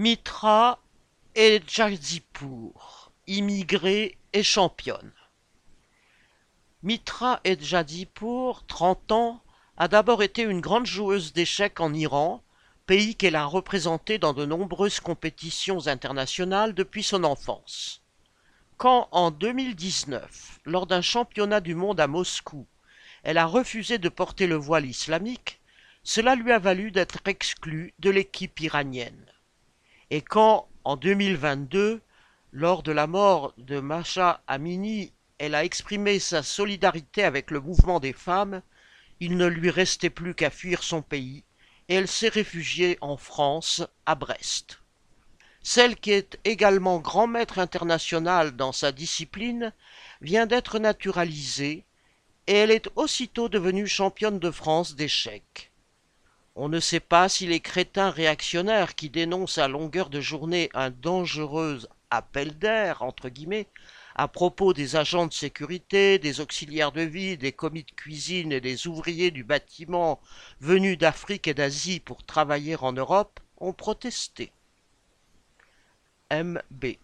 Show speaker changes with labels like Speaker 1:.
Speaker 1: Mitra et Jadipur, immigrée et championne. Mitra et Jadipur, 30 ans, a d'abord été une grande joueuse d'échecs en Iran, pays qu'elle a représenté dans de nombreuses compétitions internationales depuis son enfance. Quand, en 2019, lors d'un championnat du monde à Moscou, elle a refusé de porter le voile islamique, cela lui a valu d'être exclue de l'équipe iranienne. Et quand, en 2022, lors de la mort de Masha Amini, elle a exprimé sa solidarité avec le mouvement des femmes, il ne lui restait plus qu'à fuir son pays, et elle s'est réfugiée en France, à Brest. Celle qui est également grand maître international dans sa discipline vient d'être naturalisée, et elle est aussitôt devenue championne de France d'échecs. On ne sait pas si les crétins réactionnaires qui dénoncent à longueur de journée un dangereux appel d'air, entre guillemets, à propos des agents de sécurité, des auxiliaires de vie, des commis de cuisine et des ouvriers du bâtiment venus d'Afrique et d'Asie pour travailler en Europe, ont protesté. MB